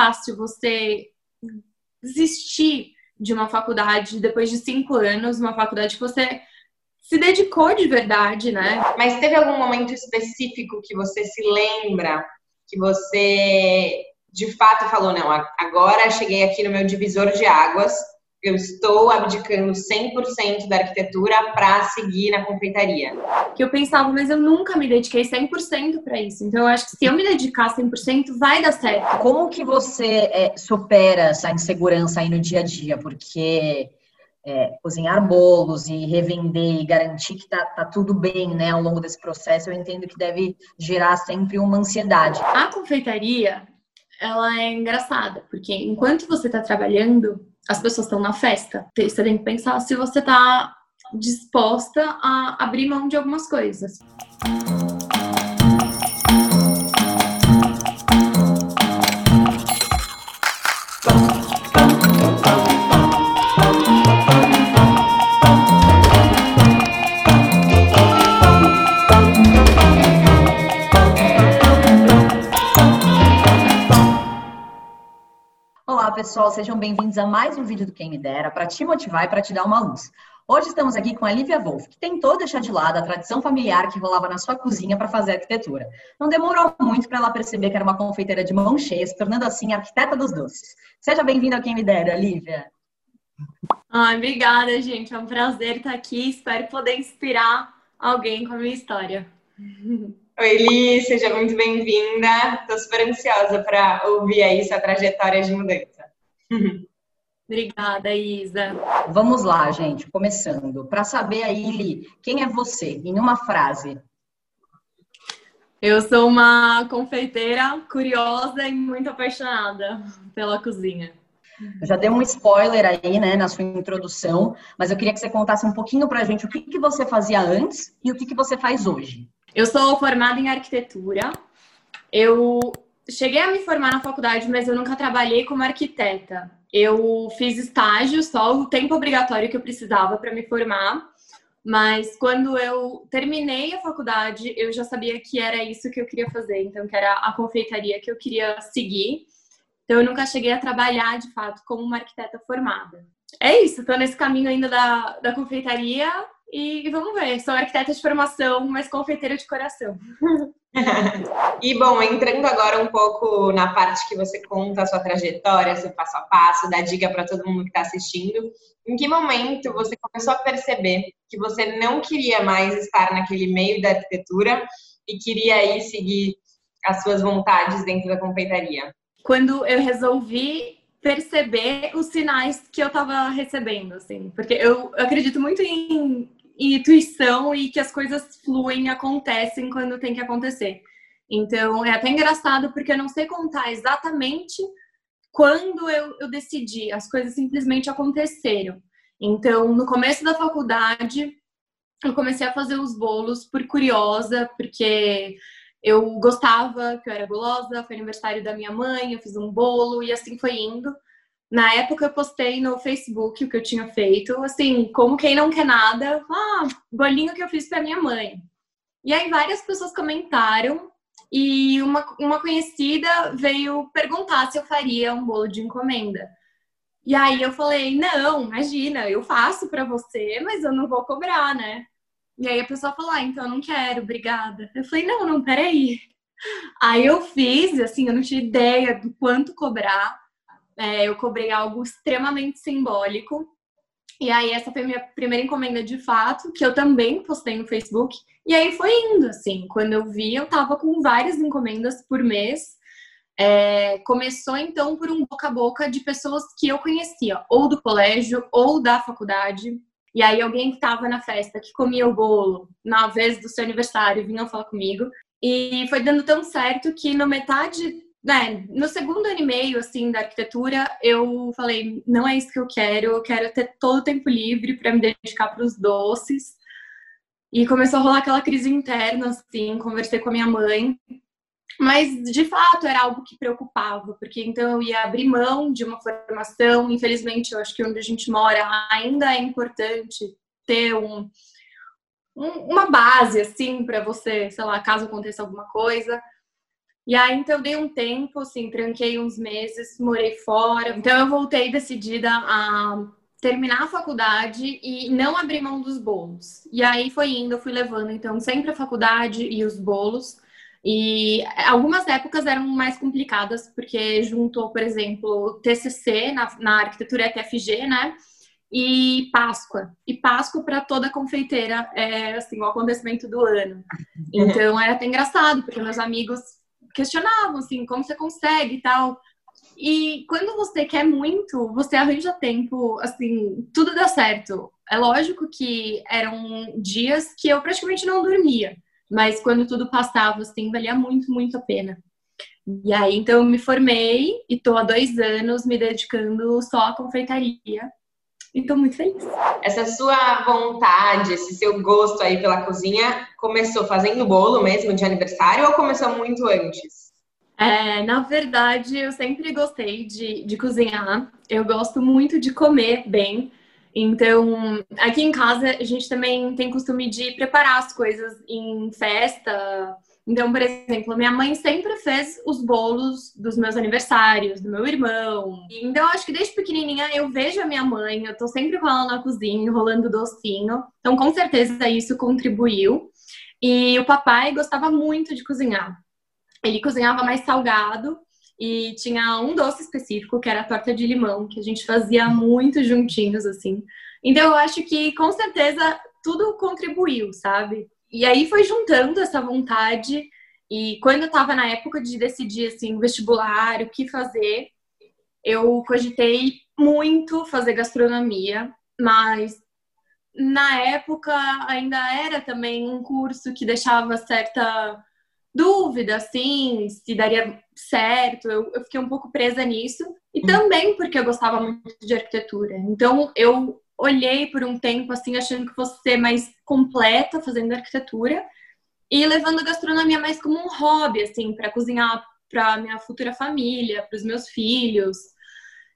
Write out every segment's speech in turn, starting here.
fácil você desistir de uma faculdade depois de cinco anos, uma faculdade que você se dedicou de verdade, né? Mas teve algum momento específico que você se lembra que você de fato falou: não, agora cheguei aqui no meu divisor de águas, eu estou abdicando 100% da arquitetura para seguir na confeitaria. Que eu pensava, mas eu nunca me dediquei 100% para isso. Então eu acho que se eu me dedicar 100%, vai dar certo. Como que você é, supera essa insegurança aí no dia a dia? Porque é, cozinhar bolos e revender e garantir que tá, tá, tudo bem, né, ao longo desse processo, eu entendo que deve gerar sempre uma ansiedade. A confeitaria, ela é engraçada, porque enquanto você está trabalhando, as pessoas estão na festa. Você tem que pensar se você está disposta a abrir mão de algumas coisas. Pessoal, sejam bem-vindos a mais um vídeo do Quem Me Dera para te motivar e para te dar uma luz. Hoje estamos aqui com a Lívia Wolf, que tentou deixar de lado a tradição familiar que rolava na sua cozinha para fazer arquitetura. Não demorou muito para ela perceber que era uma confeiteira de mão cheia, se tornando assim arquiteta dos doces. Seja bem-vinda ao Quem Me Dera, Lívia. Ai, obrigada, gente. É um prazer estar aqui. Espero poder inspirar alguém com a minha história. Oi, Li, seja muito bem-vinda. Estou super ansiosa para ouvir aí sua trajetória de mudança. Obrigada, Isa. Vamos lá, gente, começando. Para saber aí, Li, quem é você, em uma frase? Eu sou uma confeiteira curiosa e muito apaixonada pela cozinha. Eu já dei um spoiler aí, né, na sua introdução, mas eu queria que você contasse um pouquinho pra gente o que, que você fazia antes e o que, que você faz hoje. Eu sou formada em arquitetura. Eu cheguei a me formar na faculdade, mas eu nunca trabalhei como arquiteta. Eu fiz estágio, só o tempo obrigatório que eu precisava para me formar. Mas quando eu terminei a faculdade, eu já sabia que era isso que eu queria fazer, então que era a confeitaria que eu queria seguir. Então eu nunca cheguei a trabalhar de fato como uma arquiteta formada. É isso, estou nesse caminho ainda da, da confeitaria e, e vamos ver. Sou arquiteta de formação, mas confeiteira de coração. e bom, entrando agora um pouco na parte que você conta a sua trajetória, seu passo a passo, dá dica para todo mundo que está assistindo. Em que momento você começou a perceber que você não queria mais estar naquele meio da arquitetura e queria aí seguir as suas vontades dentro da confeitaria? Quando eu resolvi perceber os sinais que eu estava recebendo, assim, porque eu, eu acredito muito em intuição e que as coisas fluem, acontecem quando tem que acontecer. Então, é até engraçado porque eu não sei contar exatamente quando eu, eu decidi, as coisas simplesmente aconteceram. Então, no começo da faculdade, eu comecei a fazer os bolos por curiosa, porque eu gostava, que eu era gulosa, foi aniversário da minha mãe, eu fiz um bolo e assim foi indo. Na época eu postei no Facebook o que eu tinha feito, assim, como quem não quer nada, ah, bolinho que eu fiz para minha mãe. E aí várias pessoas comentaram e uma, uma conhecida veio perguntar se eu faria um bolo de encomenda. E aí eu falei: "Não, imagina, eu faço para você, mas eu não vou cobrar, né?" E aí a pessoa falou: "Ah, então eu não quero, obrigada". Eu falei: "Não, não, peraí". Aí eu fiz, assim, eu não tinha ideia do quanto cobrar é, eu cobrei algo extremamente simbólico. E aí, essa foi a minha primeira encomenda de fato, que eu também postei no Facebook. E aí foi indo, assim. Quando eu vi, eu tava com várias encomendas por mês. É, começou então por um boca a boca de pessoas que eu conhecia, ou do colégio, ou da faculdade. E aí, alguém que estava na festa, que comia o bolo, na vez do seu aniversário, vinha falar comigo. E foi dando tão certo que, no metade né, no segundo ano e meio, assim, da arquitetura, eu falei, não é isso que eu quero, eu quero ter todo o tempo livre para me dedicar para os doces. E começou a rolar aquela crise interna, assim, conversei com a minha mãe. Mas, de fato, era algo que preocupava, porque então eu ia abrir mão de uma formação. Infelizmente, eu acho que onde a gente mora ainda é importante ter um, um uma base, assim, para você, sei lá, caso aconteça alguma coisa. E aí, então, eu dei um tempo, assim, tranquei uns meses, morei fora. Então, eu voltei decidida a terminar a faculdade e não abrir mão dos bolos. E aí foi indo, eu fui levando, então, sempre a faculdade e os bolos. E algumas épocas eram mais complicadas, porque juntou, por exemplo, TCC na, na arquitetura FFG, né? E Páscoa. E Páscoa para toda confeiteira é assim, o acontecimento do ano. Então era até engraçado, porque meus amigos questionavam assim, como você consegue e tal. E quando você quer muito, você arranja tempo, assim, tudo dá certo. É lógico que eram dias que eu praticamente não dormia. Mas quando tudo passava, assim, valia muito, muito a pena. E aí, então, eu me formei e estou há dois anos me dedicando só à confeitaria. E estou muito feliz. Essa sua vontade, esse seu gosto aí pela cozinha, começou fazendo bolo mesmo de aniversário ou começou muito antes? É, na verdade, eu sempre gostei de, de cozinhar. Eu gosto muito de comer bem. Então, aqui em casa a gente também tem costume de preparar as coisas em festa. Então, por exemplo, minha mãe sempre fez os bolos dos meus aniversários, do meu irmão. Então, acho que desde pequenininha eu vejo a minha mãe, eu tô sempre com ela na cozinha, enrolando docinho. Então, com certeza isso contribuiu. E o papai gostava muito de cozinhar. Ele cozinhava mais salgado e tinha um doce específico, que era a torta de limão, que a gente fazia muito juntinhos, assim. Então, eu acho que, com certeza, tudo contribuiu, sabe? E aí foi juntando essa vontade. E quando eu tava na época de decidir, assim, vestibular, o que fazer, eu cogitei muito fazer gastronomia, mas na época ainda era também um curso que deixava certa dúvida, assim, se daria certo. Eu, eu fiquei um pouco presa nisso. E hum. também porque eu gostava muito de arquitetura. Então, eu olhei por um tempo, assim, achando que fosse ser mais completa fazendo arquitetura. E levando a gastronomia mais como um hobby, assim, para cozinhar para minha futura família, para os meus filhos.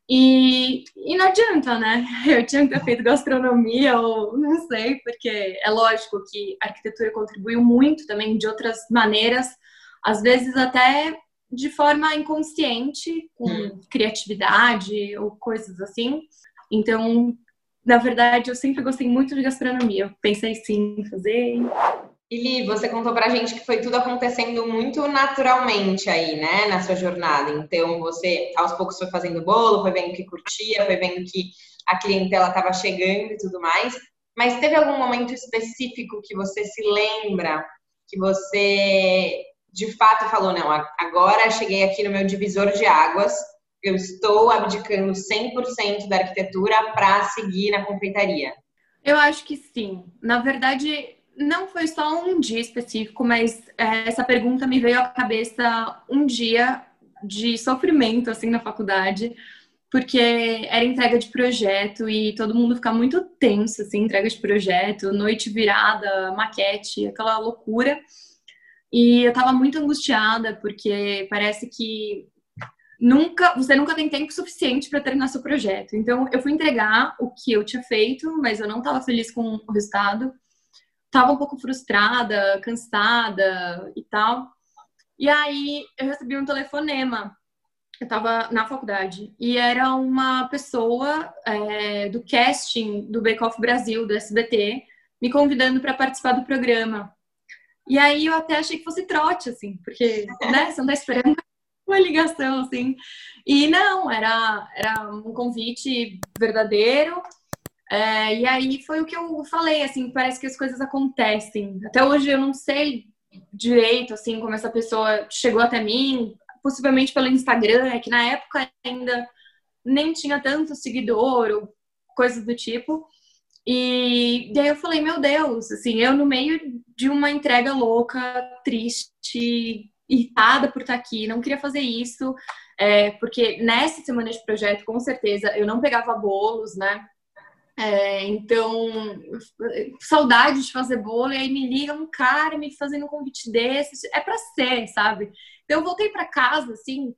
E, e não adianta, né? Eu tinha que ter feito gastronomia ou não sei, porque é lógico que a arquitetura contribuiu muito também de outras maneiras, às vezes até de forma inconsciente, com hum. criatividade ou coisas assim. Então, na verdade, eu sempre gostei muito de gastronomia. Eu pensei sim em fazer. Lili, você contou pra gente que foi tudo acontecendo muito naturalmente aí, né, na sua jornada. Então, você aos poucos foi fazendo bolo, foi vendo que curtia, foi vendo que a clientela estava chegando e tudo mais. Mas teve algum momento específico que você se lembra que você de fato falou: não, agora cheguei aqui no meu divisor de águas, eu estou abdicando 100% da arquitetura para seguir na confeitaria? Eu acho que sim. Na verdade, não foi só um dia específico, mas é, essa pergunta me veio à cabeça um dia de sofrimento, assim, na faculdade, porque era entrega de projeto e todo mundo fica muito tenso, assim, entrega de projeto, noite virada, maquete, aquela loucura. E eu tava muito angustiada, porque parece que nunca, você nunca tem tempo suficiente para terminar seu projeto. Então, eu fui entregar o que eu tinha feito, mas eu não estava feliz com o resultado estava um pouco frustrada, cansada e tal. E aí eu recebi um telefonema. Eu estava na faculdade e era uma pessoa é, do casting do Bake Off Brasil, do SBT, me convidando para participar do programa. E aí eu até achei que fosse trote, assim, porque né, você não está esperando uma ligação, assim. E não, era, era um convite verdadeiro é, e aí foi o que eu falei, assim, parece que as coisas acontecem. Até hoje eu não sei direito, assim, como essa pessoa chegou até mim, possivelmente pelo Instagram, é que na época ainda nem tinha tanto seguidor ou coisas do tipo. E daí eu falei, meu Deus, assim, eu no meio de uma entrega louca, triste, irritada por estar aqui, não queria fazer isso, é, porque nessa semana de projeto, com certeza, eu não pegava bolos, né? É, então, saudade de fazer bolo, e aí me liga um cara me fazendo um convite desse, é para ser, sabe? Então, eu voltei para casa, assim,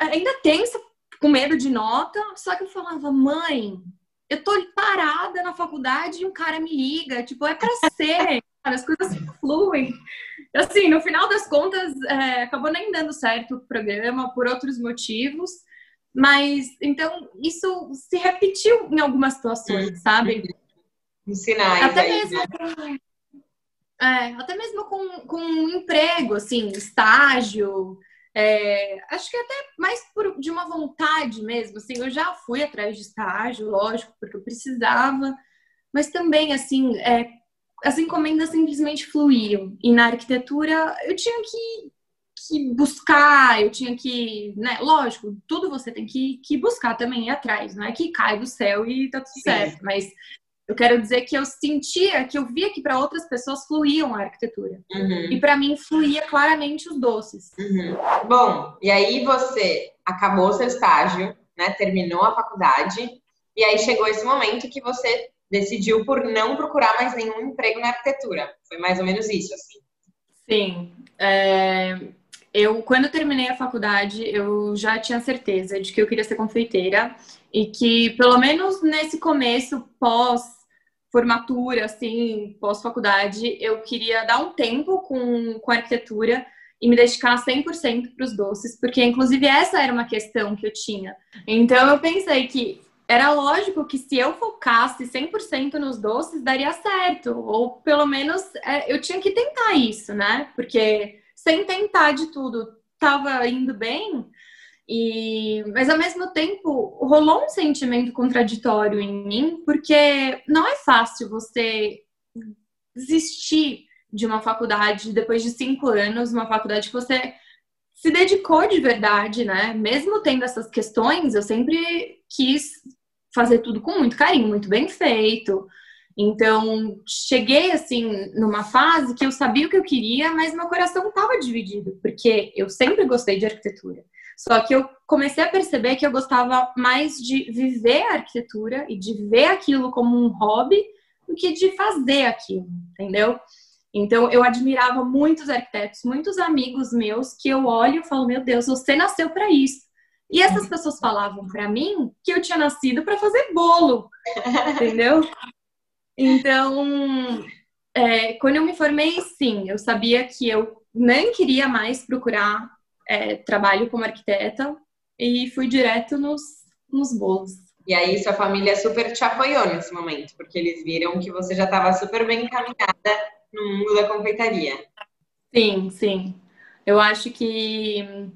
ainda tensa, com medo de nota, só que eu falava, mãe, eu tô parada na faculdade e um cara me liga, tipo, é para ser, as coisas fluem. Assim, no final das contas, é, acabou nem dando certo o programa por outros motivos. Mas, então, isso se repetiu em algumas situações, uhum. sabe? Sinais até aí, mesmo né? é, até mesmo com, com um emprego, assim, estágio. É, acho que até mais por, de uma vontade mesmo, assim, eu já fui atrás de estágio, lógico, porque eu precisava, mas também, assim, é, as encomendas simplesmente fluíam. E na arquitetura eu tinha que, que buscar, eu tinha que, né, lógico, tudo você tem que, que buscar também ir atrás, não é que cai do céu e tá tudo Sim. certo, mas eu quero dizer que eu sentia, que eu via que para outras pessoas fluíam a arquitetura. Uhum. E para mim fluía claramente os doces. Uhum. Bom, e aí você acabou seu estágio, né? Terminou a faculdade. E aí chegou esse momento que você decidiu por não procurar mais nenhum emprego na arquitetura. Foi mais ou menos isso, assim. Sim. É... Eu, quando eu terminei a faculdade, eu já tinha certeza de que eu queria ser confeiteira e que, pelo menos nesse começo, pós formatura, assim, pós-faculdade, eu queria dar um tempo com, com arquitetura e me dedicar 100% para os doces, porque inclusive essa era uma questão que eu tinha. Então eu pensei que era lógico que se eu focasse 100% nos doces, daria certo, ou pelo menos é, eu tinha que tentar isso, né? Porque sem tentar de tudo, estava indo bem, e, mas ao mesmo tempo rolou um sentimento contraditório em mim, porque não é fácil você desistir de uma faculdade depois de cinco anos, uma faculdade que você se dedicou de verdade, né? Mesmo tendo essas questões, eu sempre quis fazer tudo com muito carinho, muito bem feito. Então, cheguei assim numa fase que eu sabia o que eu queria, mas meu coração estava dividido, porque eu sempre gostei de arquitetura. Só que eu comecei a perceber que eu gostava mais de viver a arquitetura e de ver aquilo como um hobby do que de fazer aquilo, entendeu? Então eu admirava muitos arquitetos, muitos amigos meus que eu olho e falo, meu Deus, você nasceu para isso. E essas pessoas falavam para mim que eu tinha nascido para fazer bolo, entendeu? Então, é, quando eu me formei, sim, eu sabia que eu nem queria mais procurar é, trabalho como arquiteta e fui direto nos, nos bolos. E aí sua família super te apoiou nesse momento, porque eles viram que você já estava super bem encaminhada no mundo da confeitaria. Sim, sim. Eu acho que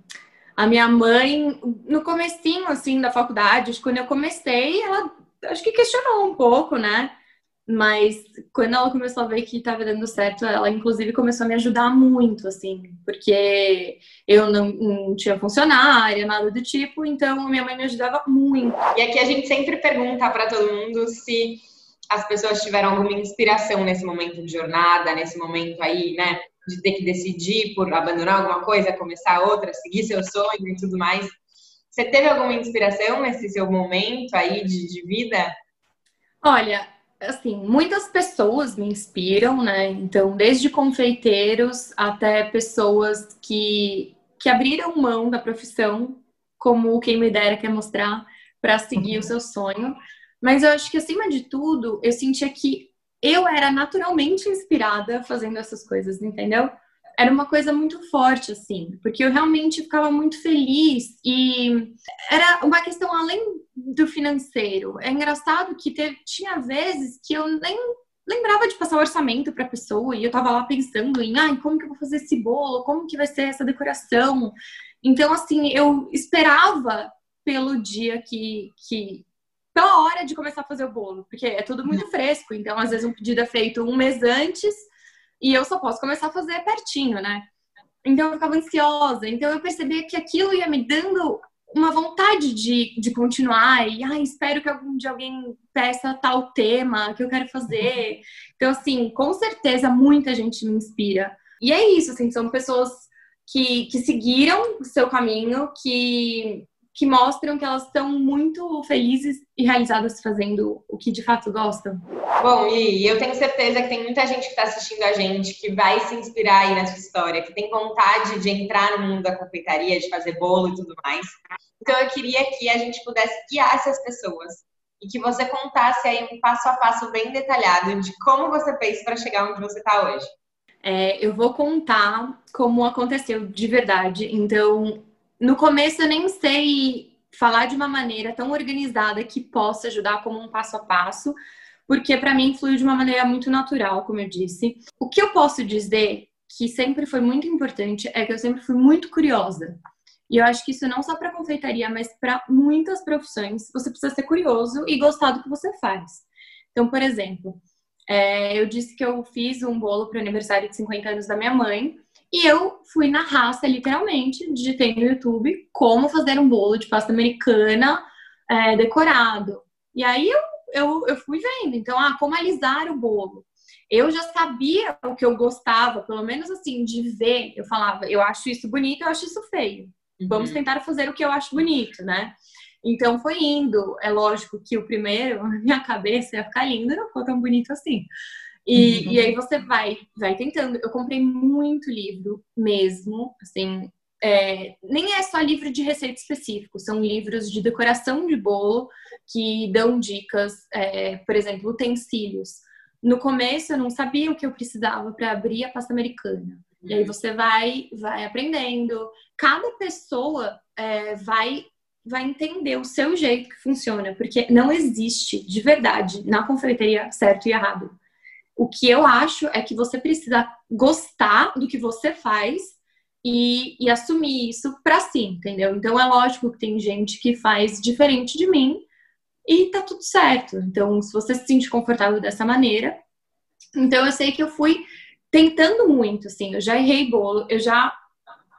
a minha mãe, no comecinho, assim, da faculdade, quando eu comecei, ela acho que questionou um pouco, né? Mas quando ela começou a ver que estava dando certo, ela inclusive começou a me ajudar muito, assim, porque eu não, não, tinha funcionária, nada do tipo, então minha mãe me ajudava muito. E aqui a gente sempre pergunta para todo mundo se as pessoas tiveram alguma inspiração nesse momento de jornada, nesse momento aí, né, de ter que decidir por abandonar alguma coisa, começar outra, seguir seu sonho e tudo mais. Você teve alguma inspiração nesse seu momento aí de, de vida? Olha, assim, muitas pessoas me inspiram, né? Então, desde confeiteiros até pessoas que, que abriram mão da profissão, como quem me dera quer mostrar, para seguir o seu sonho. Mas eu acho que, acima de tudo, eu sentia que eu era naturalmente inspirada fazendo essas coisas, entendeu? era uma coisa muito forte, assim, porque eu realmente ficava muito feliz e era uma questão além do financeiro. É engraçado que teve, tinha vezes que eu nem lembrava de passar o orçamento para a pessoa e eu tava lá pensando em, ai, como que eu vou fazer esse bolo? Como que vai ser essa decoração? Então, assim, eu esperava pelo dia que, que pela hora de começar a fazer o bolo, porque é tudo muito fresco, então às vezes um pedido é feito um mês antes e eu só posso começar a fazer pertinho, né? Então eu ficava ansiosa. Então eu percebia que aquilo ia me dando uma vontade de, de continuar e ah, espero que algum dia alguém peça tal tema que eu quero fazer. Então, assim, com certeza muita gente me inspira. E é isso, assim, são pessoas que, que seguiram o seu caminho, que que mostram que elas estão muito felizes e realizadas fazendo o que de fato gostam. Bom, e eu tenho certeza que tem muita gente que está assistindo a gente que vai se inspirar aí na sua história, que tem vontade de entrar no mundo da confeitaria, de fazer bolo e tudo mais. Então eu queria que a gente pudesse guiar essas pessoas e que você contasse aí um passo a passo bem detalhado de como você fez para chegar onde você está hoje. É, eu vou contar como aconteceu de verdade. Então, no começo eu nem sei falar de uma maneira tão organizada que possa ajudar como um passo a passo, porque para mim flui de uma maneira muito natural, como eu disse. O que eu posso dizer que sempre foi muito importante é que eu sempre fui muito curiosa. E eu acho que isso não só para confeitaria, mas para muitas profissões, você precisa ser curioso e gostar do que você faz. Então, por exemplo, é, eu disse que eu fiz um bolo para o aniversário de 50 anos da minha mãe e eu fui na raça, literalmente, digitei no YouTube como fazer um bolo de pasta americana é, decorado. E aí eu, eu, eu fui vendo, então, ah, como alisar o bolo. Eu já sabia o que eu gostava, pelo menos assim, de ver. Eu falava, eu acho isso bonito, eu acho isso feio. Vamos uhum. tentar fazer o que eu acho bonito, né? Então foi indo. É lógico que o primeiro, na minha cabeça, ia ficar lindo, não ficou tão bonito assim. E, uhum. e aí você vai, vai tentando. Eu comprei muito livro mesmo, assim. É, nem é só livro de receita específico, são livros de decoração de bolo que dão dicas, é, por exemplo, utensílios. No começo eu não sabia o que eu precisava para abrir a pasta americana. E aí você vai, vai aprendendo. Cada pessoa é, vai, vai entender o seu jeito que funciona, porque não existe de verdade na confeitaria certo e errado. O que eu acho é que você precisa gostar do que você faz e, e assumir isso para si, entendeu? Então é lógico que tem gente que faz diferente de mim e tá tudo certo. Então, se você se sente confortável dessa maneira, então eu sei que eu fui tentando muito, assim, eu já errei bolo, eu já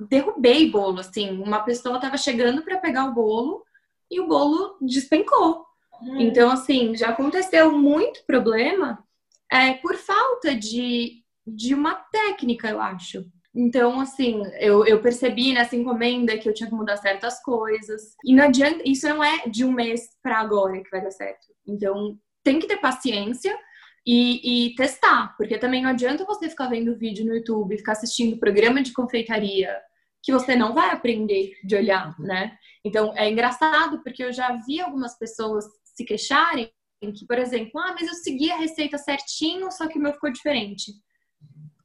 derrubei bolo, assim, uma pessoa tava chegando para pegar o bolo e o bolo despencou. Hum. Então, assim, já aconteceu muito problema é, por falta de, de uma técnica, eu acho. Então, assim, eu, eu percebi nessa encomenda que eu tinha que mudar certas coisas. E não adianta, isso não é de um mês para agora que vai dar certo. Então, tem que ter paciência e, e, testar, porque também não adianta você ficar vendo vídeo no YouTube, ficar assistindo programa de confeitaria, que você não vai aprender de olhar, né? Então é engraçado porque eu já vi algumas pessoas se queixarem que, por exemplo, ah, mas eu segui a receita certinho, só que o meu ficou diferente.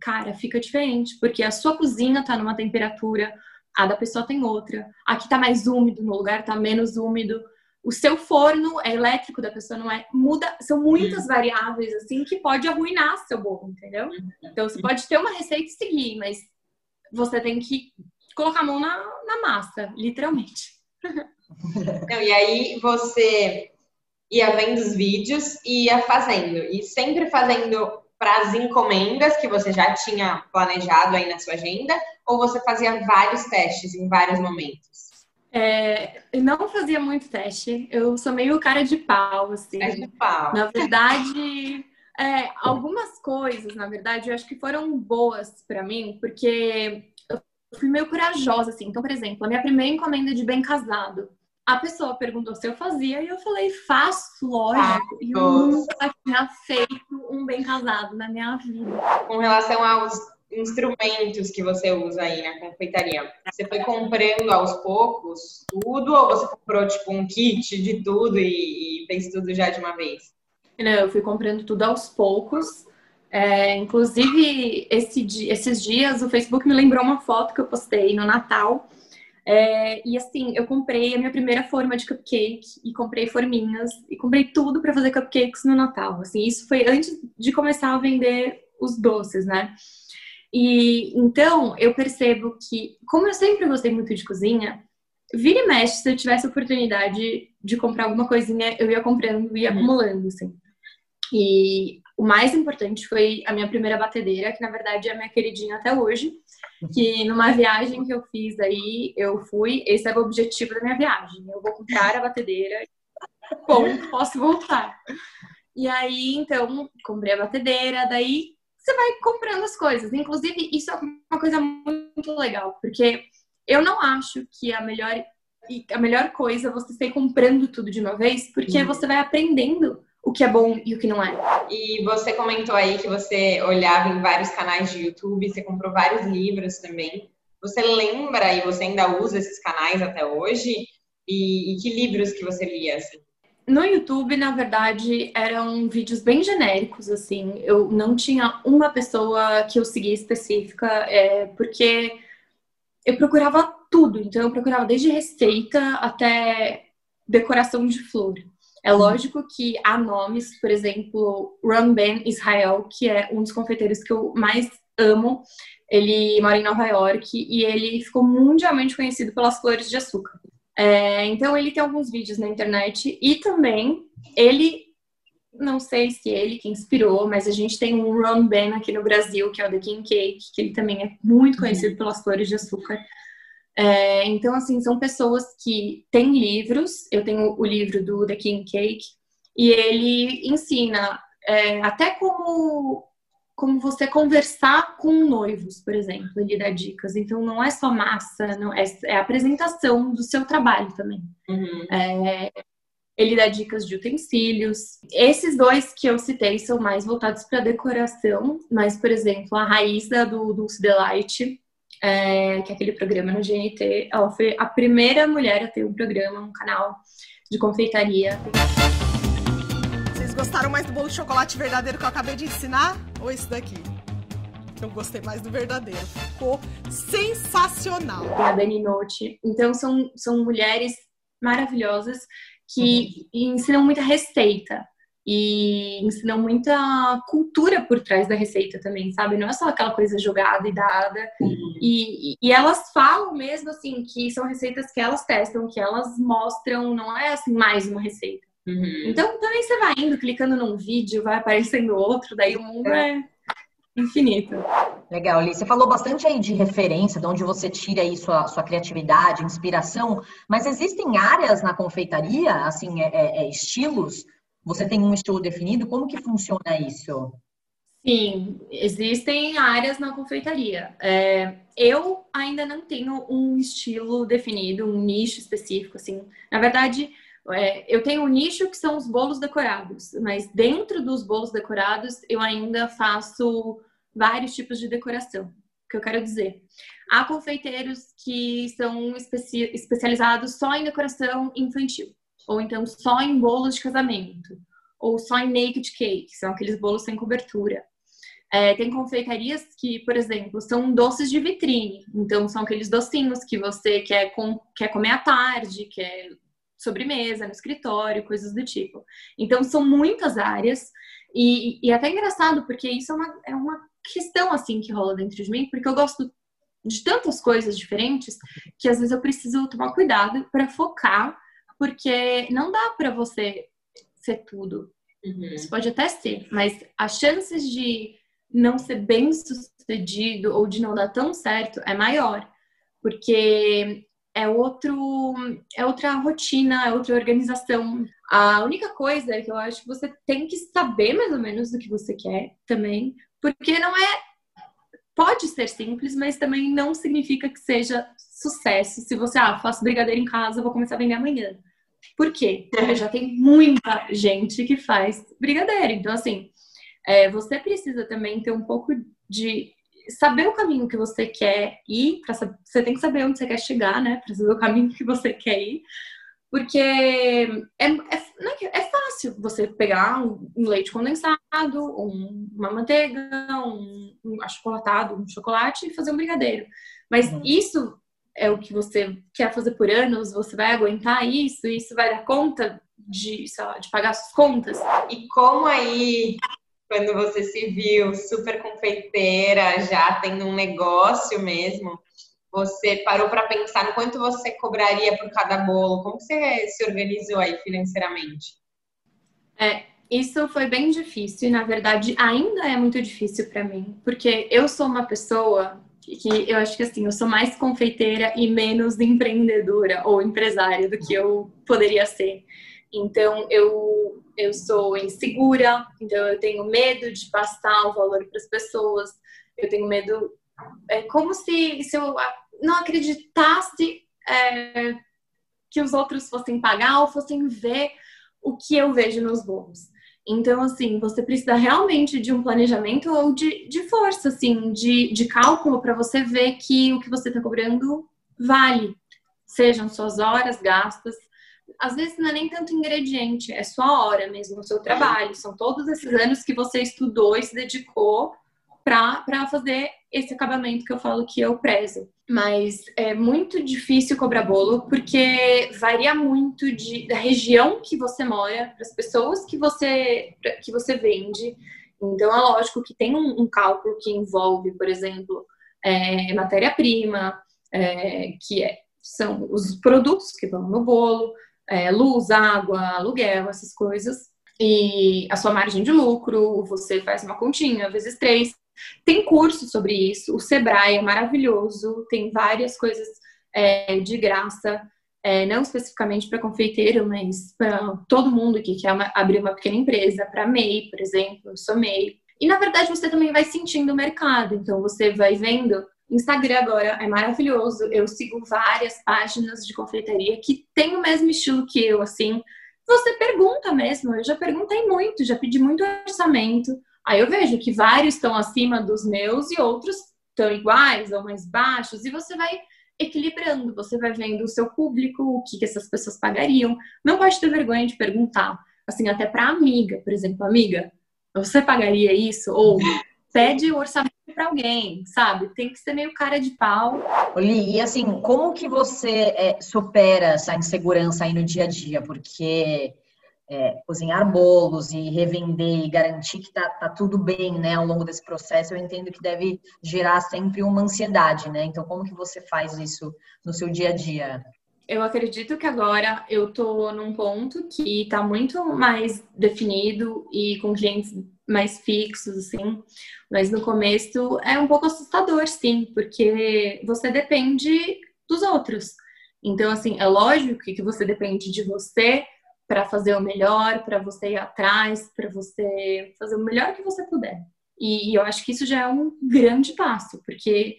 Cara, fica diferente, porque a sua cozinha tá numa temperatura, a da pessoa tem outra. Aqui tá mais úmido, no lugar tá menos úmido o seu forno é elétrico da pessoa não é muda são muitas uhum. variáveis assim que pode arruinar seu bolo entendeu então você pode ter uma receita e seguir mas você tem que colocar a mão na, na massa literalmente não, e aí você ia vendo os vídeos e ia fazendo e sempre fazendo para as encomendas que você já tinha planejado aí na sua agenda ou você fazia vários testes em vários momentos é, eu não fazia muito teste. Eu sou meio cara de pau, assim. É de pau. Na verdade, é, algumas coisas, na verdade, eu acho que foram boas para mim, porque eu fui meio corajosa, assim. Então, por exemplo, a minha primeira encomenda de bem casado, a pessoa perguntou se eu fazia e eu falei, faço, lógico. E eu nunca tinha feito um bem casado na minha vida. Com relação aos instrumentos que você usa aí na confeitaria? Você foi comprando aos poucos tudo ou você comprou tipo um kit de tudo e, e fez tudo já de uma vez? Não, eu fui comprando tudo aos poucos. É, inclusive, esse, esses dias o Facebook me lembrou uma foto que eu postei no Natal. É, e assim, eu comprei a minha primeira forma de cupcake e comprei forminhas e comprei tudo para fazer cupcakes no Natal. Assim, isso foi antes de começar a vender os doces, né? E então eu percebo que, como eu sempre gostei muito de cozinha, vira e mexe, se eu tivesse oportunidade de comprar alguma coisinha, eu ia comprando e uhum. acumulando, assim. E o mais importante foi a minha primeira batedeira, que na verdade é a minha queridinha até hoje. Que numa viagem que eu fiz aí, eu fui, esse era o objetivo da minha viagem. Eu vou comprar a batedeira, bom, posso voltar. E aí, então, comprei a batedeira, daí você vai comprando as coisas. Inclusive, isso é uma coisa muito legal, porque eu não acho que a melhor a melhor coisa é você sair comprando tudo de uma vez, porque uhum. você vai aprendendo o que é bom e o que não é. E você comentou aí que você olhava em vários canais de YouTube, você comprou vários livros também. Você lembra e você ainda usa esses canais até hoje? E, e que livros que você lia, assim? No YouTube, na verdade, eram vídeos bem genéricos, assim. Eu não tinha uma pessoa que eu seguia específica, é, porque eu procurava tudo. Então, eu procurava desde receita até decoração de flor. É lógico que há nomes, por exemplo, Ron Ben Israel, que é um dos confeiteiros que eu mais amo. Ele mora em Nova York e ele ficou mundialmente conhecido pelas flores de açúcar. É, então ele tem alguns vídeos na internet e também ele, não sei se ele que inspirou, mas a gente tem um Ron Ben aqui no Brasil, que é o The King Cake, que ele também é muito uhum. conhecido pelas flores de açúcar. É, então, assim, são pessoas que têm livros. Eu tenho o livro do The King Cake e ele ensina é, até como como você conversar com noivos, por exemplo, ele dá dicas. Então, não é só massa, não é, é a apresentação do seu trabalho também. Uhum. É, ele dá dicas de utensílios. Esses dois que eu citei são mais voltados para decoração, mas, por exemplo, a Raíssa do Dulce Delight, é, que é aquele programa no GNT, ela foi a primeira mulher a ter um programa, um canal de confeitaria. Vocês gostaram mais do bolo de chocolate verdadeiro que eu acabei de ensinar? Ou esse daqui? Eu gostei mais do verdadeiro. Ficou sensacional. Tem a Dani Note. Então, são, são mulheres maravilhosas que uhum. ensinam muita receita e ensinam muita cultura por trás da receita também, sabe? Não é só aquela coisa jogada e dada. Uhum. E, e elas falam mesmo assim que são receitas que elas testam, que elas mostram, não é assim mais uma receita. Uhum. Então também você vai indo, clicando num vídeo, vai aparecendo outro, daí o mundo é, infinito. Legal, Li. Você falou bastante aí de referência, de onde você tira aí sua, sua criatividade, inspiração, mas existem áreas na confeitaria, assim, é, é, é estilos? Você tem um estilo definido? Como que funciona isso? Sim, existem áreas na confeitaria. É, eu ainda não tenho um estilo definido, um nicho específico, assim. Na verdade, é, eu tenho um nicho que são os bolos decorados, mas dentro dos bolos decorados eu ainda faço vários tipos de decoração. O que eu quero dizer? Há confeiteiros que são especi especializados só em decoração infantil ou então só em bolos de casamento, ou só em naked cake, são aqueles bolos sem cobertura. É, tem confeitarias que, por exemplo, são doces de vitrine, então são aqueles docinhos que você quer, com, quer comer à tarde, quer sobremesa, no escritório, coisas do tipo. Então são muitas áreas, e, e é até engraçado, porque isso é uma, é uma questão assim que rola dentro de mim, porque eu gosto de tantas coisas diferentes que às vezes eu preciso tomar cuidado para focar porque não dá para você ser tudo. Uhum. Você pode até ser, mas as chances de não ser bem sucedido ou de não dar tão certo é maior, porque é outro é outra rotina, é outra organização. A única coisa é que eu acho que você tem que saber mais ou menos do que você quer também, porque não é pode ser simples, mas também não significa que seja sucesso. Se você ah, faço brigadeiro em casa, vou começar a vender amanhã. Por quê? Porque já tem muita gente que faz brigadeiro. Então, assim, é, você precisa também ter um pouco de saber o caminho que você quer ir, você tem que saber onde você quer chegar, né? Pra saber o caminho que você quer ir. Porque é, é, é, é fácil você pegar um, um leite condensado, um, uma manteiga, um, um achocolatado, um chocolate e fazer um brigadeiro. Mas uhum. isso é o que você quer fazer por anos, você vai aguentar isso, isso vai dar conta de, lá, de pagar suas contas. E como aí, quando você se viu super confeiteira, já tendo um negócio mesmo, você parou para pensar no quanto você cobraria por cada bolo? Como você se organizou aí financeiramente? É, isso foi bem difícil e, na verdade, ainda é muito difícil para mim, porque eu sou uma pessoa que eu acho que assim, eu sou mais confeiteira e menos empreendedora ou empresária do que eu poderia ser. Então, eu, eu sou insegura, então eu tenho medo de passar o valor para as pessoas, eu tenho medo. É como se, se eu não acreditasse é, que os outros fossem pagar ou fossem ver o que eu vejo nos bolos. Então, assim, você precisa realmente de um planejamento ou de, de força, assim, de, de cálculo para você ver que o que você está cobrando vale. Sejam suas horas gastas, às vezes não é nem tanto ingrediente, é sua hora mesmo, o seu trabalho. São todos esses anos que você estudou e se dedicou para fazer esse acabamento que eu falo que eu prezo. Mas é muito difícil cobrar bolo porque varia muito de, da região que você mora, das pessoas que você, que você vende. Então é lógico que tem um, um cálculo que envolve, por exemplo, é, matéria-prima, é, que é, são os produtos que vão no bolo, é, luz, água, aluguel, essas coisas. E a sua margem de lucro, você faz uma continha, vezes três. Tem curso sobre isso, o Sebrae é maravilhoso, tem várias coisas é, de graça, é, não especificamente para confeiteiro, mas para todo mundo que quer uma, abrir uma pequena empresa, para MEI, por exemplo, eu sou MEI. E na verdade você também vai sentindo o mercado, então você vai vendo Instagram agora é maravilhoso. Eu sigo várias páginas de confeitaria que tem o mesmo estilo que eu, assim. Você pergunta mesmo. Eu já perguntei muito, já pedi muito orçamento. Aí eu vejo que vários estão acima dos meus e outros estão iguais ou mais baixos. E você vai equilibrando, você vai vendo o seu público, o que, que essas pessoas pagariam. Não pode ter vergonha de perguntar. Assim, até para amiga, por exemplo, amiga, você pagaria isso? Ou pede o orçamento para alguém, sabe? Tem que ser meio cara de pau. Li, e assim, como que você é, supera essa insegurança aí no dia a dia? Porque é, cozinhar bolos e revender e garantir que tá, tá, tudo bem, né, ao longo desse processo, eu entendo que deve gerar sempre uma ansiedade, né? Então, como que você faz isso no seu dia a dia? Eu acredito que agora eu tô num ponto que tá muito mais definido e com clientes mais fixos, assim. Mas no começo é um pouco assustador, sim, porque você depende dos outros. Então, assim, é lógico que você depende de você para fazer o melhor, para você ir atrás, para você fazer o melhor que você puder. E eu acho que isso já é um grande passo, porque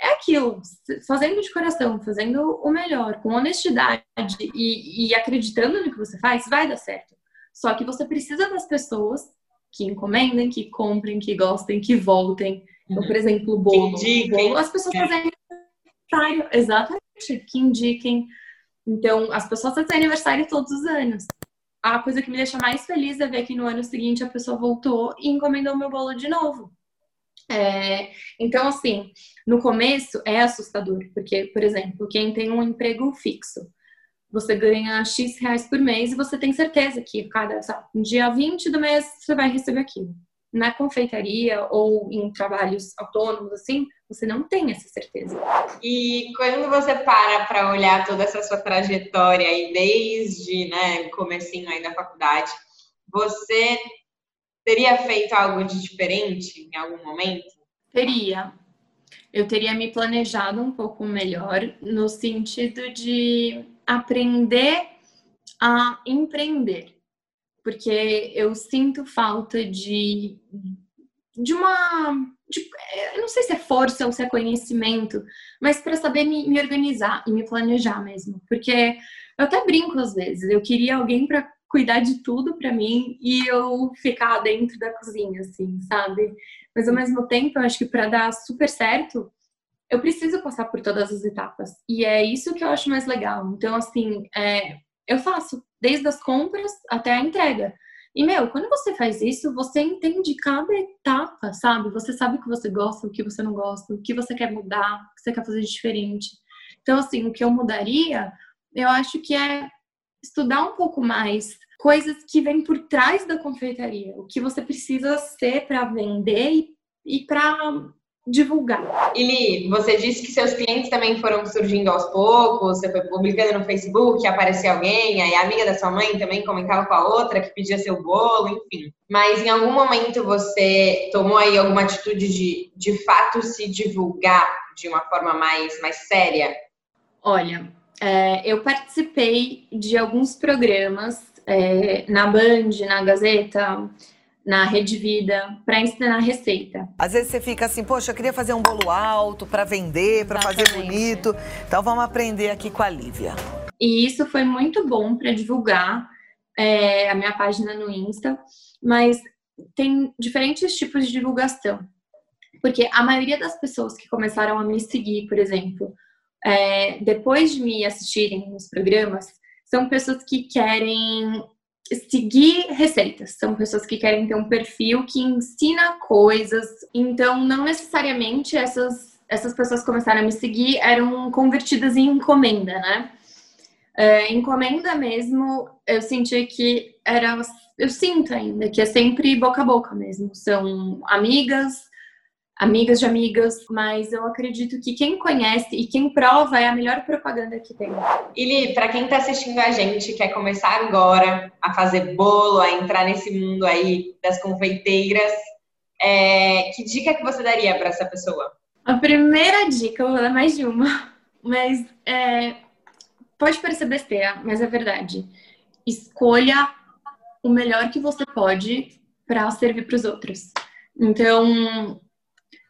é aquilo, fazendo de coração, fazendo o melhor, com honestidade e, e acreditando no que você faz, vai dar certo. Só que você precisa das pessoas que encomendem, que comprem, que gostem, que voltem. Então, por exemplo, o bolo. Que bolo as pessoas fazem. Exatamente, que indiquem. Então, as pessoas fazem aniversário todos os anos. A coisa que me deixa mais feliz é ver que no ano seguinte a pessoa voltou e encomendou meu bolo de novo. É, então, assim, no começo é assustador, porque, por exemplo, quem tem um emprego fixo, você ganha X reais por mês e você tem certeza que cada sabe, dia 20 do mês você vai receber aquilo. Na confeitaria ou em trabalhos autônomos, assim, você não tem essa certeza. E quando você para para olhar toda essa sua trajetória aí, desde né, comecinho aí da faculdade, você teria feito algo de diferente em algum momento? Teria. Eu teria me planejado um pouco melhor no sentido de aprender a empreender, porque eu sinto falta de, de uma. De, eu não sei se é força ou se é conhecimento, mas para saber me, me, organizar e me planejar mesmo. Porque eu até brinco às vezes, eu queria alguém para cuidar de tudo para mim e eu ficar dentro da cozinha, assim, sabe? Mas ao mesmo tempo, eu acho que para dar super certo, eu preciso passar por todas as etapas. E é isso que eu acho mais legal. Então, assim, é, eu faço desde as compras até a entrega. E, meu, quando você faz isso, você entende cada etapa, sabe? Você sabe o que você gosta, o que você não gosta, o que você quer mudar, o que você quer fazer de diferente. Então, assim, o que eu mudaria, eu acho que é estudar um pouco mais coisas que vêm por trás da confeitaria, o que você precisa ser para vender e, e para divulgar. Ili, você disse que seus clientes também foram surgindo aos poucos, você foi publicando no Facebook, aparecia alguém, aí a amiga da sua mãe também comentava com a outra que pedia seu bolo, enfim. Mas em algum momento você tomou aí alguma atitude de, de fato, se divulgar de uma forma mais, mais séria? Olha, é, eu participei de alguns programas é, na Band, na Gazeta, na Rede Vida para ensinar receita. Às vezes você fica assim, poxa, eu queria fazer um bolo alto para vender, para fazer bonito. Então vamos aprender aqui com a Lívia. E isso foi muito bom para divulgar é, a minha página no Insta, mas tem diferentes tipos de divulgação. Porque a maioria das pessoas que começaram a me seguir, por exemplo, é, depois de me assistirem nos programas, são pessoas que querem seguir receitas, são pessoas que querem ter um perfil que ensina coisas. Então, não necessariamente essas, essas pessoas começaram a me seguir eram convertidas em encomenda, né? É, encomenda mesmo, eu senti que era. Eu sinto ainda que é sempre boca a boca mesmo. São amigas, amigas de amigas, mas eu acredito que quem conhece e quem prova é a melhor propaganda que tem. Ili, para quem está assistindo a gente, quer começar agora a fazer bolo, a entrar nesse mundo aí das confeiteiras, é, que dica que você daria para essa pessoa? A primeira dica, eu vou dar mais de uma, mas é, pode parecer besteira, mas é verdade. Escolha o melhor que você pode para servir para os outros. Então,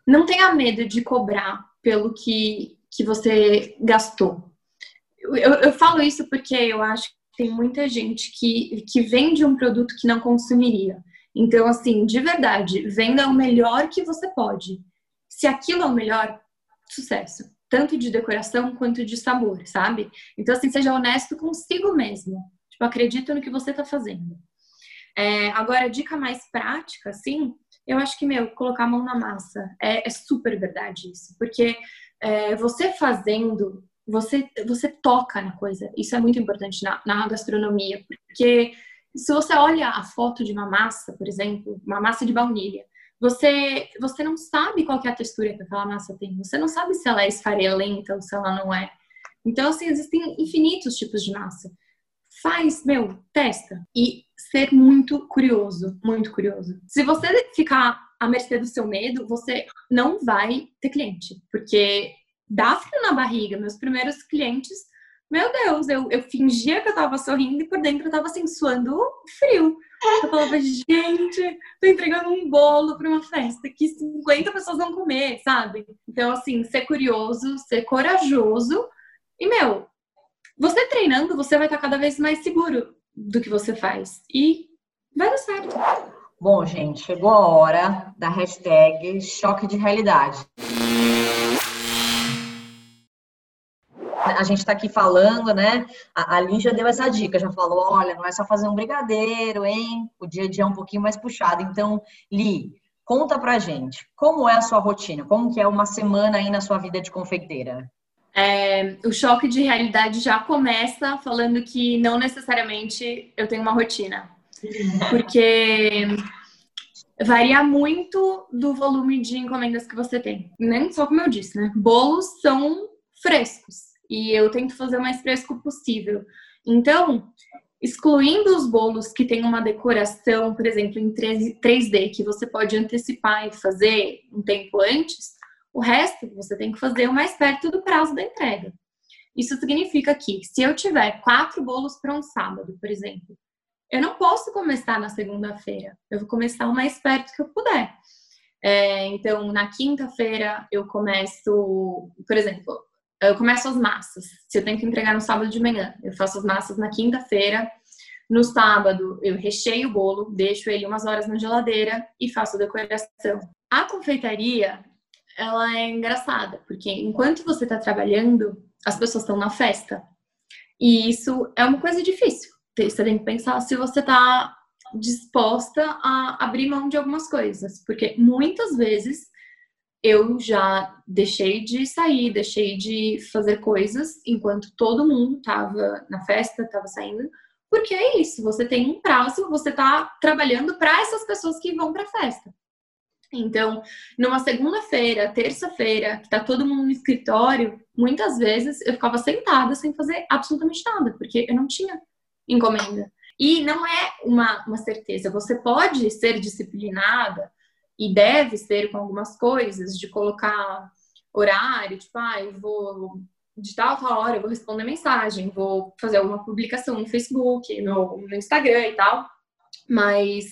não tenha medo de cobrar pelo que, que você gastou. Eu, eu falo isso porque eu acho que tem muita gente que, que vende um produto que não consumiria. Então, assim, de verdade, venda o melhor que você pode. Se aquilo é o melhor, sucesso. Tanto de decoração quanto de sabor, sabe? Então, assim, seja honesto consigo mesmo. Tipo, acredita no que você está fazendo. É, agora, dica mais prática, assim, eu acho que, meu, colocar a mão na massa é, é super verdade isso. Porque é, você fazendo, você, você toca na coisa. Isso é muito importante na, na gastronomia. Porque se você olha a foto de uma massa, por exemplo, uma massa de baunilha, você, você não sabe qual é a textura que aquela massa tem. Você não sabe se ela é esfarelenta ou se ela não é. Então, assim, existem infinitos tipos de massa. Faz, meu, testa. E ser muito curioso, muito curioso. Se você ficar à mercê do seu medo, você não vai ter cliente, porque dá frio na barriga. Meus primeiros clientes, meu Deus, eu, eu fingia que eu tava sorrindo e por dentro eu tava assim, suando frio. Eu falava, gente, tô entregando um bolo para uma festa que 50 pessoas vão comer, sabe? Então, assim, ser curioso, ser corajoso. E, meu, você treinando, você vai estar cada vez mais seguro do que você faz. E vai dar certo. Bom, gente, chegou a hora da hashtag choque de realidade. A gente está aqui falando, né? A, a já deu essa dica, já falou: olha, não é só fazer um brigadeiro, hein? O dia a dia é um pouquinho mais puxado. Então, Li, conta pra gente, como é a sua rotina? Como que é uma semana aí na sua vida de confeiteira? É, o choque de realidade já começa falando que não necessariamente eu tenho uma rotina. Porque varia muito do volume de encomendas que você tem. Nem só como eu disse, né? Bolos são frescos e eu tento fazer o mais fresco possível. Então, excluindo os bolos que tem uma decoração, por exemplo, em 3D, que você pode antecipar e fazer um tempo antes, o resto você tem que fazer o mais perto do prazo da entrega. Isso significa que se eu tiver quatro bolos para um sábado, por exemplo, eu não posso começar na segunda-feira. Eu vou começar o mais perto que eu puder. É, então, na quinta-feira eu começo, por exemplo, eu começo as massas. Se eu tenho que entregar no sábado de manhã, eu faço as massas na quinta-feira. No sábado, eu recheio o bolo, deixo ele umas horas na geladeira e faço a decoração. A confeitaria, ela é engraçada, porque enquanto você está trabalhando, as pessoas estão na festa. E isso é uma coisa difícil. Você tem que pensar se você está disposta a abrir mão de algumas coisas, porque muitas vezes eu já deixei de sair, deixei de fazer coisas enquanto todo mundo estava na festa, estava saindo, porque é isso, você tem um prazo, você está trabalhando para essas pessoas que vão para a festa. Então, numa segunda-feira, terça-feira, que tá todo mundo no escritório, muitas vezes eu ficava sentada sem fazer absolutamente nada, porque eu não tinha encomenda. E não é uma, uma certeza. Você pode ser disciplinada e deve ser com algumas coisas, de colocar horário, tipo, ah, eu vou de tal tal hora eu vou responder mensagem, vou fazer alguma publicação no Facebook, no, no Instagram e tal. Mas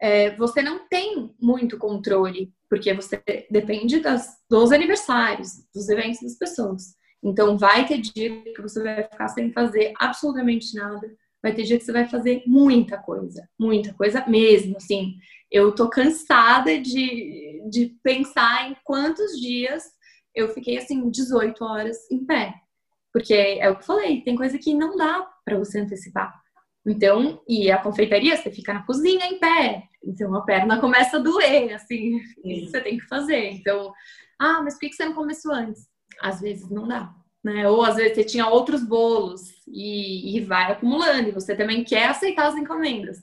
é, você não tem muito controle, porque você depende das, dos aniversários, dos eventos das pessoas. Então, vai ter dia que você vai ficar sem fazer absolutamente nada. Vai ter dia que você vai fazer muita coisa, muita coisa mesmo. Assim, eu tô cansada de, de pensar em quantos dias eu fiquei assim 18 horas em pé. Porque é o que eu falei, tem coisa que não dá para você antecipar. Então, e a confeitaria, você fica na cozinha em pé. Então, a perna começa a doer, assim. Isso você tem que fazer. Então, ah, mas por que você não começou antes? Às vezes não dá. Né? Ou às vezes você tinha outros bolos e, e vai acumulando. E você também quer aceitar as encomendas.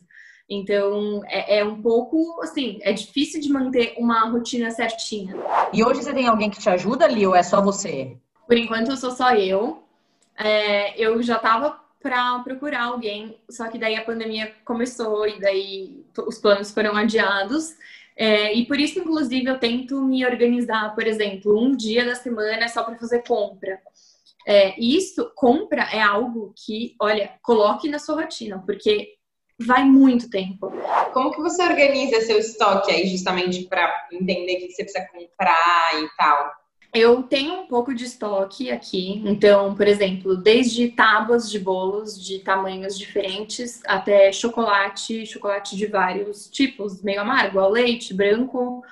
Então, é, é, um pouco, assim, é difícil de manter uma rotina certinha. E hoje você tem alguém que te ajuda ali ou é só você? Por enquanto, eu sou só eu. É, eu já tava para procurar alguém, só que daí a pandemia começou e daí os planos foram adiados. É, e por isso, inclusive, eu tento me organizar, por exemplo, um dia da semana só para fazer compra. É, isso, compra é algo que, olha, coloque na sua rotina, porque vai muito tempo. Como que você organiza seu estoque aí, justamente para entender o que você precisa comprar e tal? Eu tenho um pouco de estoque aqui, então, por exemplo, desde tábuas de bolos de tamanhos diferentes até chocolate, chocolate de vários tipos, meio amargo, ao leite, branco.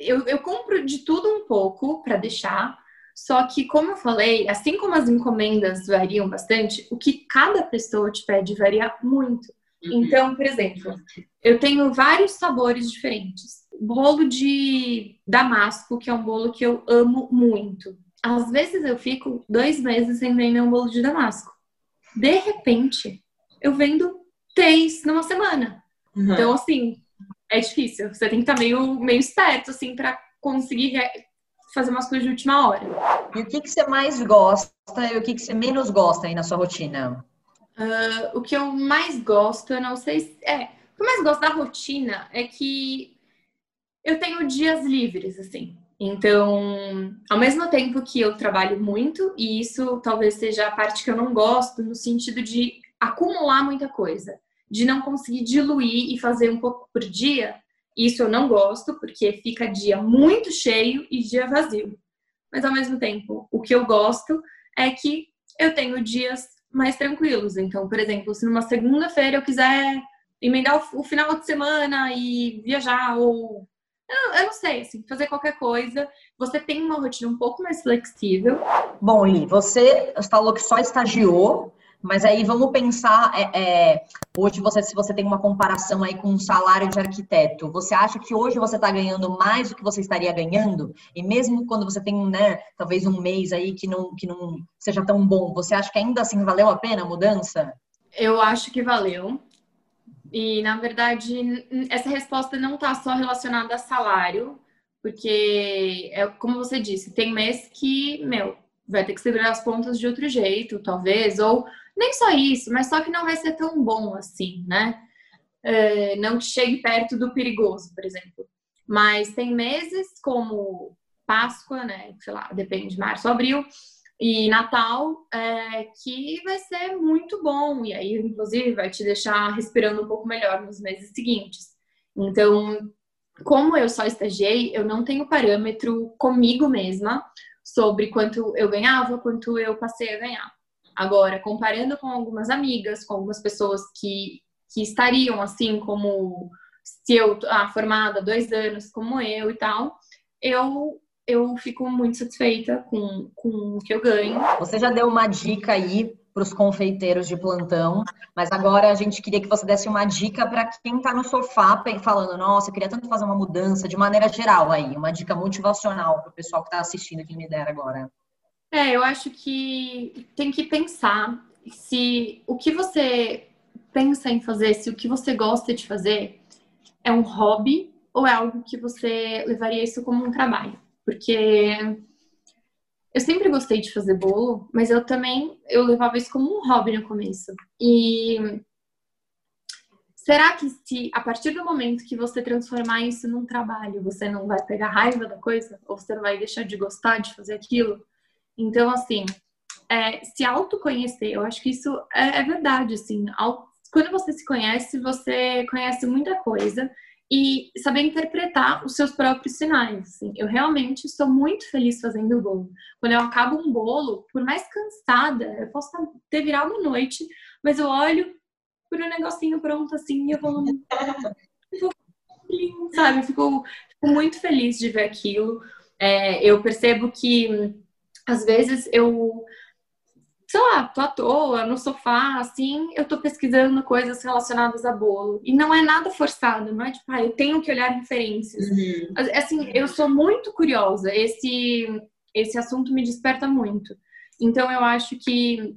Eu, eu compro de tudo um pouco para deixar, só que, como eu falei, assim como as encomendas variam bastante, o que cada pessoa te pede varia muito. Então, por exemplo, eu tenho vários sabores diferentes. Bolo de damasco, que é um bolo que eu amo muito. Às vezes eu fico dois meses sem vender um bolo de damasco. De repente, eu vendo três numa semana. Uhum. Então, assim, é difícil. Você tem que estar meio, meio esperto, assim, para conseguir fazer umas coisas de última hora. E o que, que você mais gosta e o que, que você menos gosta aí na sua rotina? Uh, o que eu mais gosto, eu não sei se. É, o que eu mais gosto da rotina é que eu tenho dias livres, assim. Então, ao mesmo tempo que eu trabalho muito, e isso talvez seja a parte que eu não gosto, no sentido de acumular muita coisa, de não conseguir diluir e fazer um pouco por dia, isso eu não gosto, porque fica dia muito cheio e dia vazio. Mas ao mesmo tempo, o que eu gosto é que eu tenho dias mais tranquilos. Então, por exemplo, se numa segunda-feira eu quiser emendar o, final de semana e viajar ou eu, não sei, assim, fazer qualquer coisa. Você tem uma rotina um pouco mais flexível. Bom, Li, você falou que só estagiou, mas aí vamos pensar, é, é, hoje você, se você tem uma comparação aí com um salário de arquiteto, você acha que hoje você está ganhando mais do que você estaria ganhando? E mesmo quando você tem, né, talvez um mês aí que não, que não seja tão bom, você acha que ainda assim valeu a pena a mudança? Eu acho que valeu. E, na verdade, essa resposta não está só relacionada a salário, porque, é como você disse, tem mês que, meu, vai ter que segurar as pontas de outro jeito, talvez, ou nem só isso, mas só que não vai ser tão bom assim, né? É, não chegue perto do perigoso, por exemplo. Mas tem meses como Páscoa, né? Sei lá, depende, março, abril, e Natal, é, que vai ser muito bom. E aí, inclusive, vai te deixar respirando um pouco melhor nos meses seguintes. Então, como eu só estagiei, eu não tenho parâmetro comigo mesma sobre quanto eu ganhava, quanto eu passei a ganhar. Agora, comparando com algumas amigas, com algumas pessoas que, que estariam assim, como se eu, ah, formada dois anos, como eu e tal, eu, eu fico muito satisfeita com, com o que eu ganho. Você já deu uma dica aí para os confeiteiros de plantão, mas agora a gente queria que você desse uma dica para quem está no sofá falando, nossa, eu queria tanto fazer uma mudança de maneira geral aí, uma dica motivacional para o pessoal que está assistindo, quem me dera agora. É, eu acho que tem que pensar se o que você pensa em fazer, se o que você gosta de fazer é um hobby ou é algo que você levaria isso como um trabalho. Porque eu sempre gostei de fazer bolo, mas eu também eu levava isso como um hobby no começo. E será que se a partir do momento que você transformar isso num trabalho, você não vai pegar raiva da coisa ou você não vai deixar de gostar de fazer aquilo? Então, assim, é, se autoconhecer, eu acho que isso é, é verdade, assim. Quando você se conhece, você conhece muita coisa e saber interpretar os seus próprios sinais. Assim. Eu realmente estou muito feliz fazendo o bolo. Quando eu acabo um bolo, por mais cansada, eu posso ter virado noite, mas eu olho por um negocinho pronto assim e eu vou. sabe? Fico, fico muito feliz de ver aquilo. É, eu percebo que às vezes eu sei lá, tô à toa, no sofá, assim, eu tô pesquisando coisas relacionadas a bolo. E não é nada forçado, não é tipo, ah, eu tenho que olhar referências. Uhum. Assim, eu sou muito curiosa, esse, esse assunto me desperta muito. Então, eu acho que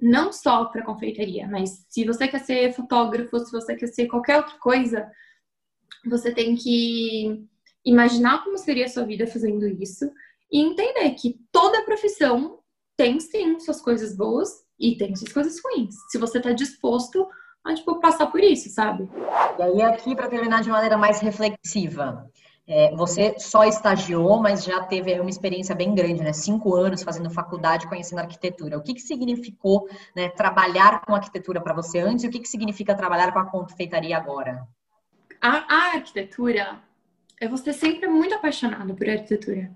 não só para confeitaria, mas se você quer ser fotógrafo, se você quer ser qualquer outra coisa, você tem que imaginar como seria a sua vida fazendo isso e entender que toda profissão tem sim suas coisas boas e tem suas coisas ruins. Se você está disposto a tipo, passar por isso, sabe? E aí, aqui, para terminar de maneira mais reflexiva, é, você só estagiou, mas já teve uma experiência bem grande, né? Cinco anos fazendo faculdade, conhecendo arquitetura. O que, que significou né, trabalhar com arquitetura para você antes e o que, que significa trabalhar com a confeitaria agora? A, a arquitetura, ser sempre muito apaixonada por arquitetura.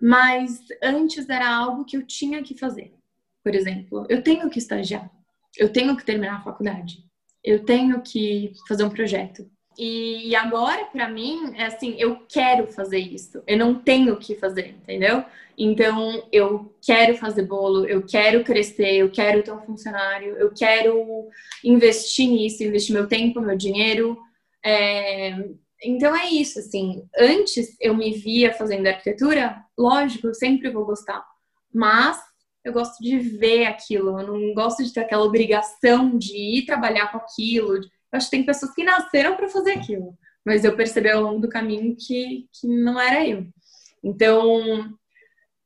Mas antes era algo que eu tinha que fazer. Por exemplo, eu tenho que estagiar, eu tenho que terminar a faculdade, eu tenho que fazer um projeto, e agora, para mim, é assim, eu quero fazer isso. Eu não tenho que fazer, entendeu? Então, eu quero fazer bolo, eu quero crescer, eu quero ter um funcionário, eu quero investir nisso, investir meu tempo, meu dinheiro. É... Então, é isso, assim. Antes, eu me via fazendo arquitetura, lógico, eu sempre vou gostar. Mas eu gosto de ver aquilo, eu não gosto de ter aquela obrigação de ir trabalhar com aquilo, eu acho que tem pessoas que nasceram para fazer aquilo, mas eu percebi ao longo do caminho que, que não era eu. Então,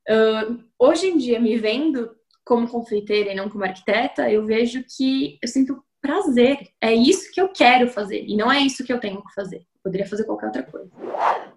uh, hoje em dia, me vendo como confeiteira e não como arquiteta, eu vejo que eu sinto prazer. É isso que eu quero fazer e não é isso que eu tenho que fazer. Poderia fazer qualquer outra coisa.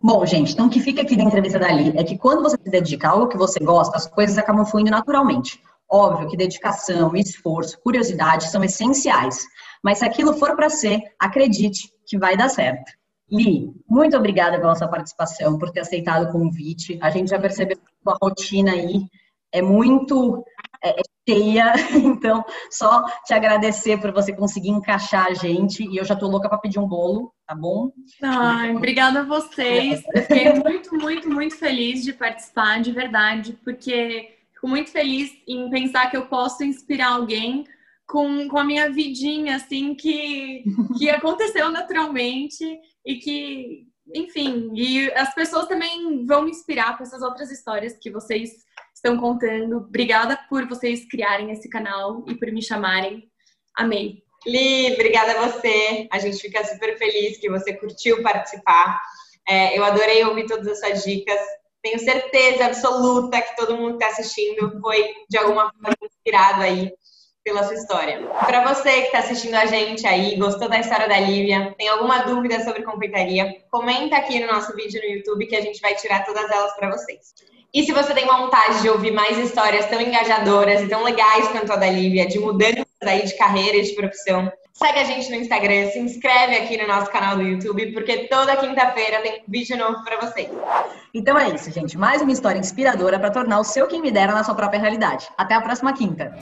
Bom, gente, então o que fica aqui da entrevista dali é que quando você se dedica a algo que você gosta, as coisas acabam fluindo naturalmente. Óbvio que dedicação, esforço, curiosidade são essenciais, mas se aquilo for para ser, acredite que vai dar certo. Li, muito obrigada pela sua participação, por ter aceitado o convite. A gente já percebeu que a rotina aí é muito é, é cheia, então só te agradecer por você conseguir encaixar a gente. E eu já tô louca para pedir um bolo, tá bom? Ai, obrigada a vocês. Eu fiquei muito, muito, muito feliz de participar, de verdade, porque fico muito feliz em pensar que eu posso inspirar alguém com, com a minha vidinha, assim, que, que aconteceu naturalmente e que, enfim, e as pessoas também vão me inspirar com essas outras histórias que vocês estão contando. Obrigada por vocês criarem esse canal e por me chamarem. Amei. Li, obrigada a você. A gente fica super feliz que você curtiu participar. É, eu adorei ouvir todas as suas dicas. Tenho certeza absoluta que todo mundo que está assistindo foi, de alguma forma, inspirado aí pela sua história. Para você que está assistindo a gente aí, gostou da história da Lívia, tem alguma dúvida sobre confeitaria, comenta aqui no nosso vídeo no YouTube que a gente vai tirar todas elas para vocês. E se você tem vontade de ouvir mais histórias tão engajadoras e tão legais quanto a da Lívia, de mudanças aí de carreira e de profissão, segue a gente no Instagram, se inscreve aqui no nosso canal do YouTube, porque toda quinta-feira tem vídeo novo para vocês. Então é isso, gente. Mais uma história inspiradora para tornar o seu quem me dera na sua própria realidade. Até a próxima quinta.